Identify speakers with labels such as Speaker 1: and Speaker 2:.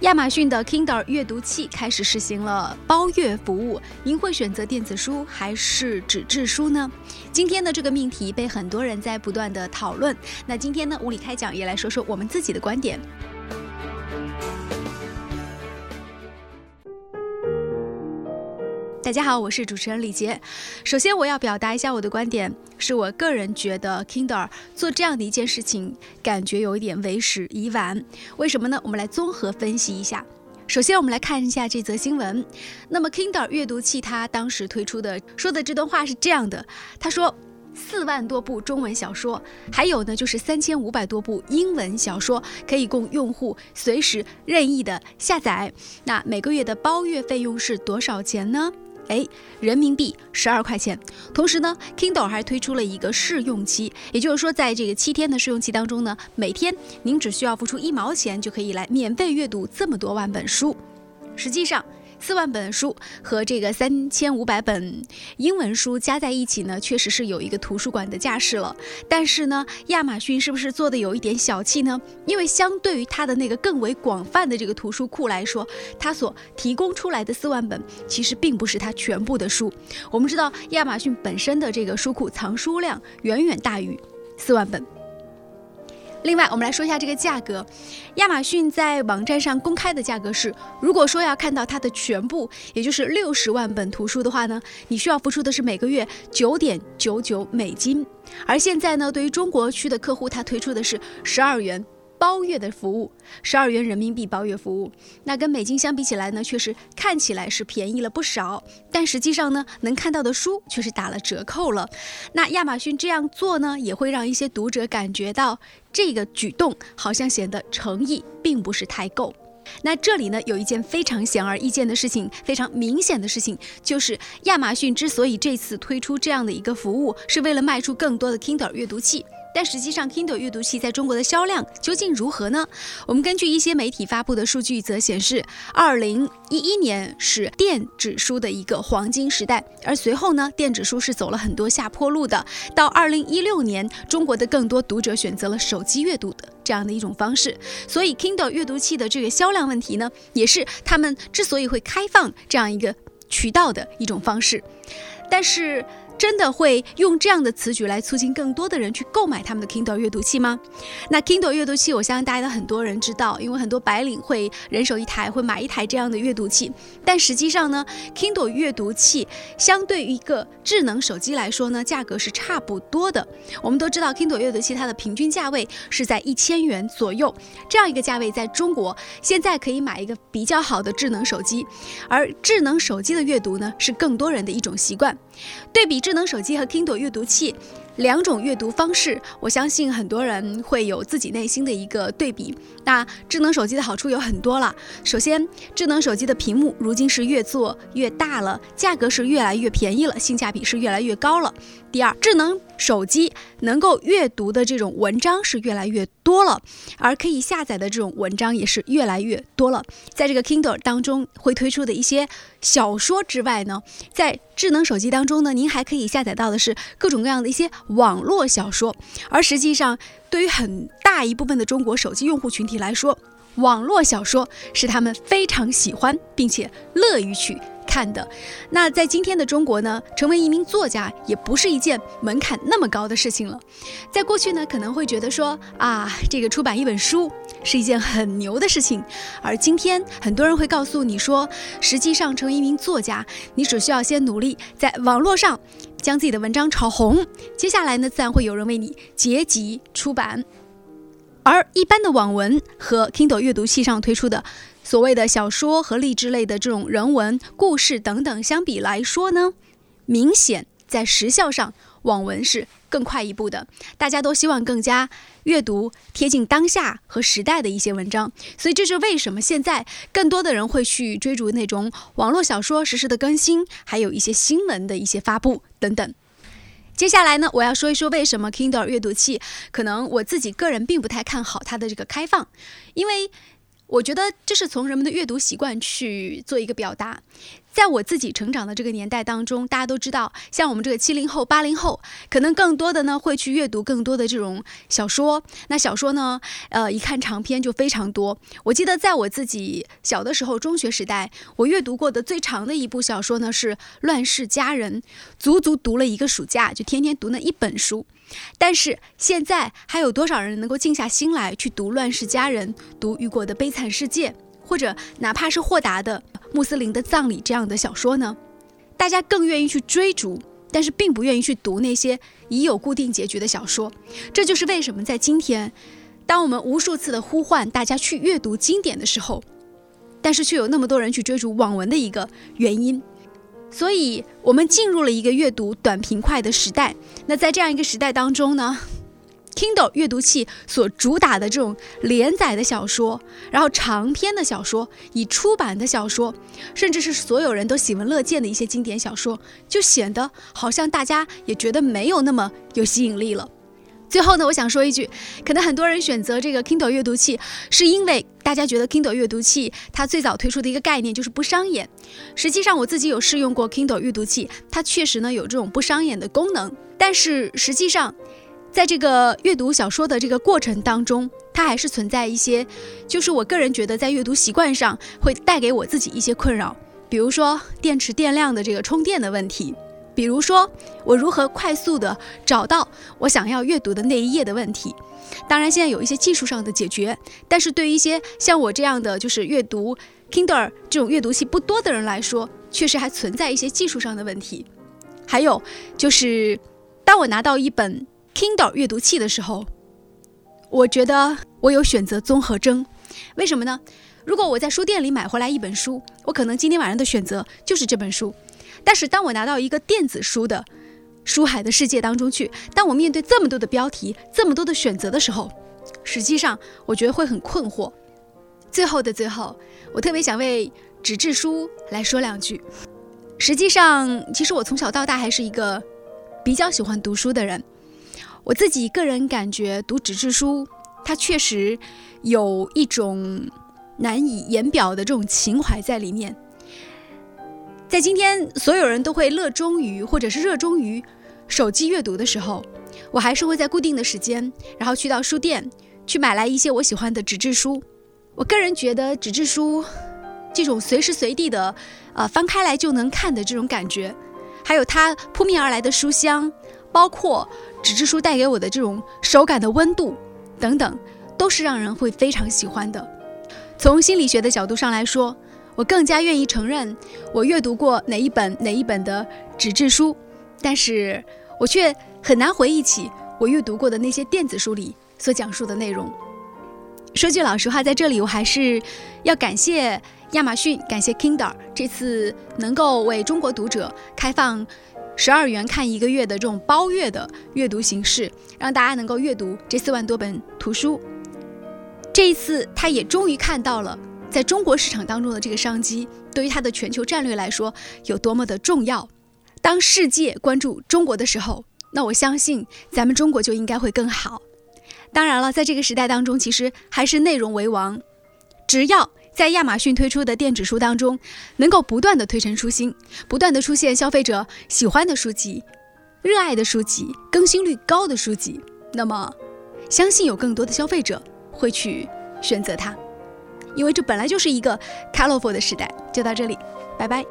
Speaker 1: 亚马逊的 Kindle 阅读器开始实行了包月服务，您会选择电子书还是纸质书呢？今天的这个命题被很多人在不断的讨论。那今天呢，物理开讲也来说说我们自己的观点。大家好，我是主持人李杰。首先，我要表达一下我的观点，是我个人觉得 Kindle 做这样的一件事情，感觉有一点为时已晚。为什么呢？我们来综合分析一下。首先，我们来看一下这则新闻。那么，Kindle 阅读器它当时推出的说的这段话是这样的：他说，四万多部中文小说，还有呢就是三千五百多部英文小说，可以供用户随时任意的下载。那每个月的包月费用是多少钱呢？哎，人民币十二块钱。同时呢，Kindle 还推出了一个试用期，也就是说，在这个七天的试用期当中呢，每天您只需要付出一毛钱，就可以来免费阅读这么多万本书。实际上，四万本书和这个三千五百本英文书加在一起呢，确实是有一个图书馆的架势了。但是呢，亚马逊是不是做的有一点小气呢？因为相对于它的那个更为广泛的这个图书库来说，它所提供出来的四万本其实并不是它全部的书。我们知道，亚马逊本身的这个书库藏书量远远大于四万本。另外，我们来说一下这个价格。亚马逊在网站上公开的价格是，如果说要看到它的全部，也就是六十万本图书的话呢，你需要付出的是每个月九点九九美金。而现在呢，对于中国区的客户，他推出的是十二元。包月的服务，十二元人民币包月服务，那跟美金相比起来呢，确实看起来是便宜了不少，但实际上呢，能看到的书却是打了折扣了。那亚马逊这样做呢，也会让一些读者感觉到这个举动好像显得诚意并不是太够。那这里呢，有一件非常显而易见的事情，非常明显的事情，就是亚马逊之所以这次推出这样的一个服务，是为了卖出更多的 Kindle 阅读器。但实际上，Kindle 阅读器在中国的销量究竟如何呢？我们根据一些媒体发布的数据则显示，二零一一年是电子书的一个黄金时代，而随后呢，电子书是走了很多下坡路的。到二零一六年，中国的更多读者选择了手机阅读的这样的一种方式，所以 Kindle 阅读器的这个销量问题呢，也是他们之所以会开放这样一个渠道的一种方式。但是。真的会用这样的词句来促进更多的人去购买他们的 Kindle 阅读器吗？那 Kindle 阅读器，我相信大家的很多人知道，因为很多白领会人手一台，会买一台这样的阅读器。但实际上呢，Kindle 阅读器相对于一个智能手机来说呢，价格是差不多的。我们都知道，Kindle 阅读器它的平均价位是在一千元左右，这样一个价位在中国现在可以买一个比较好的智能手机，而智能手机的阅读呢，是更多人的一种习惯。对比智能手机和 Kindle 阅读器两种阅读方式，我相信很多人会有自己内心的一个对比。那智能手机的好处有很多了，首先，智能手机的屏幕如今是越做越大了，价格是越来越便宜了，性价比是越来越高了。第二，智能手机能够阅读的这种文章是越来越多了，而可以下载的这种文章也是越来越多了。在这个 Kindle 当中会推出的一些小说之外呢，在智能手机当中呢，您还可以下载到的是各种各样的一些网络小说。而实际上，对于很大一部分的中国手机用户群体来说，网络小说是他们非常喜欢并且乐于去。看的，那在今天的中国呢，成为一名作家也不是一件门槛那么高的事情了。在过去呢，可能会觉得说啊，这个出版一本书是一件很牛的事情，而今天很多人会告诉你说，实际上成为一名作家，你只需要先努力在网络上将自己的文章炒红，接下来呢，自然会有人为你结集出版。而一般的网文和 Kindle 阅读器上推出的。所谓的小说和励志类的这种人文故事等等相比来说呢，明显在时效上，网文是更快一步的。大家都希望更加阅读贴近当下和时代的一些文章，所以这是为什么现在更多的人会去追逐那种网络小说实时的更新，还有一些新闻的一些发布等等。接下来呢，我要说一说为什么 Kindle 阅读器可能我自己个人并不太看好它的这个开放，因为。我觉得这是从人们的阅读习惯去做一个表达，在我自己成长的这个年代当中，大家都知道，像我们这个七零后、八零后，可能更多的呢会去阅读更多的这种小说。那小说呢，呃，一看长篇就非常多。我记得在我自己小的时候，中学时代，我阅读过的最长的一部小说呢是《乱世佳人》，足足读了一个暑假，就天天读那一本书。但是现在还有多少人能够静下心来去读《乱世佳人》，读雨果的《悲惨世界》，或者哪怕是豁达的？穆斯林的葬礼这样的小说呢，大家更愿意去追逐，但是并不愿意去读那些已有固定结局的小说。这就是为什么在今天，当我们无数次的呼唤大家去阅读经典的时候，但是却有那么多人去追逐网文的一个原因。所以，我们进入了一个阅读短平快的时代。那在这样一个时代当中呢？Kindle 阅读器所主打的这种连载的小说，然后长篇的小说，已出版的小说，甚至是所有人都喜闻乐见的一些经典小说，就显得好像大家也觉得没有那么有吸引力了。最后呢，我想说一句，可能很多人选择这个 Kindle 阅读器，是因为大家觉得 Kindle 阅读器它最早推出的一个概念就是不伤眼。实际上，我自己有试用过 Kindle 阅读器，它确实呢有这种不伤眼的功能，但是实际上。在这个阅读小说的这个过程当中，它还是存在一些，就是我个人觉得在阅读习惯上会带给我自己一些困扰，比如说电池电量的这个充电的问题，比如说我如何快速的找到我想要阅读的那一页的问题。当然，现在有一些技术上的解决，但是对于一些像我这样的就是阅读 Kindle 这种阅读器不多的人来说，确实还存在一些技术上的问题。还有就是，当我拿到一本。Kindle 阅读器的时候，我觉得我有选择综合征。为什么呢？如果我在书店里买回来一本书，我可能今天晚上的选择就是这本书。但是当我拿到一个电子书的书海的世界当中去，当我面对这么多的标题、这么多的选择的时候，实际上我觉得会很困惑。最后的最后，我特别想为纸质书来说两句。实际上，其实我从小到大还是一个比较喜欢读书的人。我自己个人感觉，读纸质书，它确实有一种难以言表的这种情怀在里面。在今天，所有人都会热衷于或者是热衷于手机阅读的时候，我还是会在固定的时间，然后去到书店去买来一些我喜欢的纸质书。我个人觉得，纸质书这种随时随地的，呃，翻开来就能看的这种感觉，还有它扑面而来的书香。包括纸质书带给我的这种手感的温度等等，都是让人会非常喜欢的。从心理学的角度上来说，我更加愿意承认我阅读过哪一本哪一本的纸质书，但是我却很难回忆起我阅读过的那些电子书里所讲述的内容。说句老实话，在这里我还是要感谢亚马逊，感谢 Kindle 这次能够为中国读者开放。十二元看一个月的这种包月的阅读形式，让大家能够阅读这四万多本图书。这一次，他也终于看到了在中国市场当中的这个商机，对于他的全球战略来说有多么的重要。当世界关注中国的时候，那我相信咱们中国就应该会更好。当然了，在这个时代当中，其实还是内容为王，只要。在亚马逊推出的电子书当中，能够不断的推陈出新，不断的出现消费者喜欢的书籍、热爱的书籍、更新率高的书籍，那么，相信有更多的消费者会去选择它，因为这本来就是一个 colorful 的时代。就到这里，拜拜。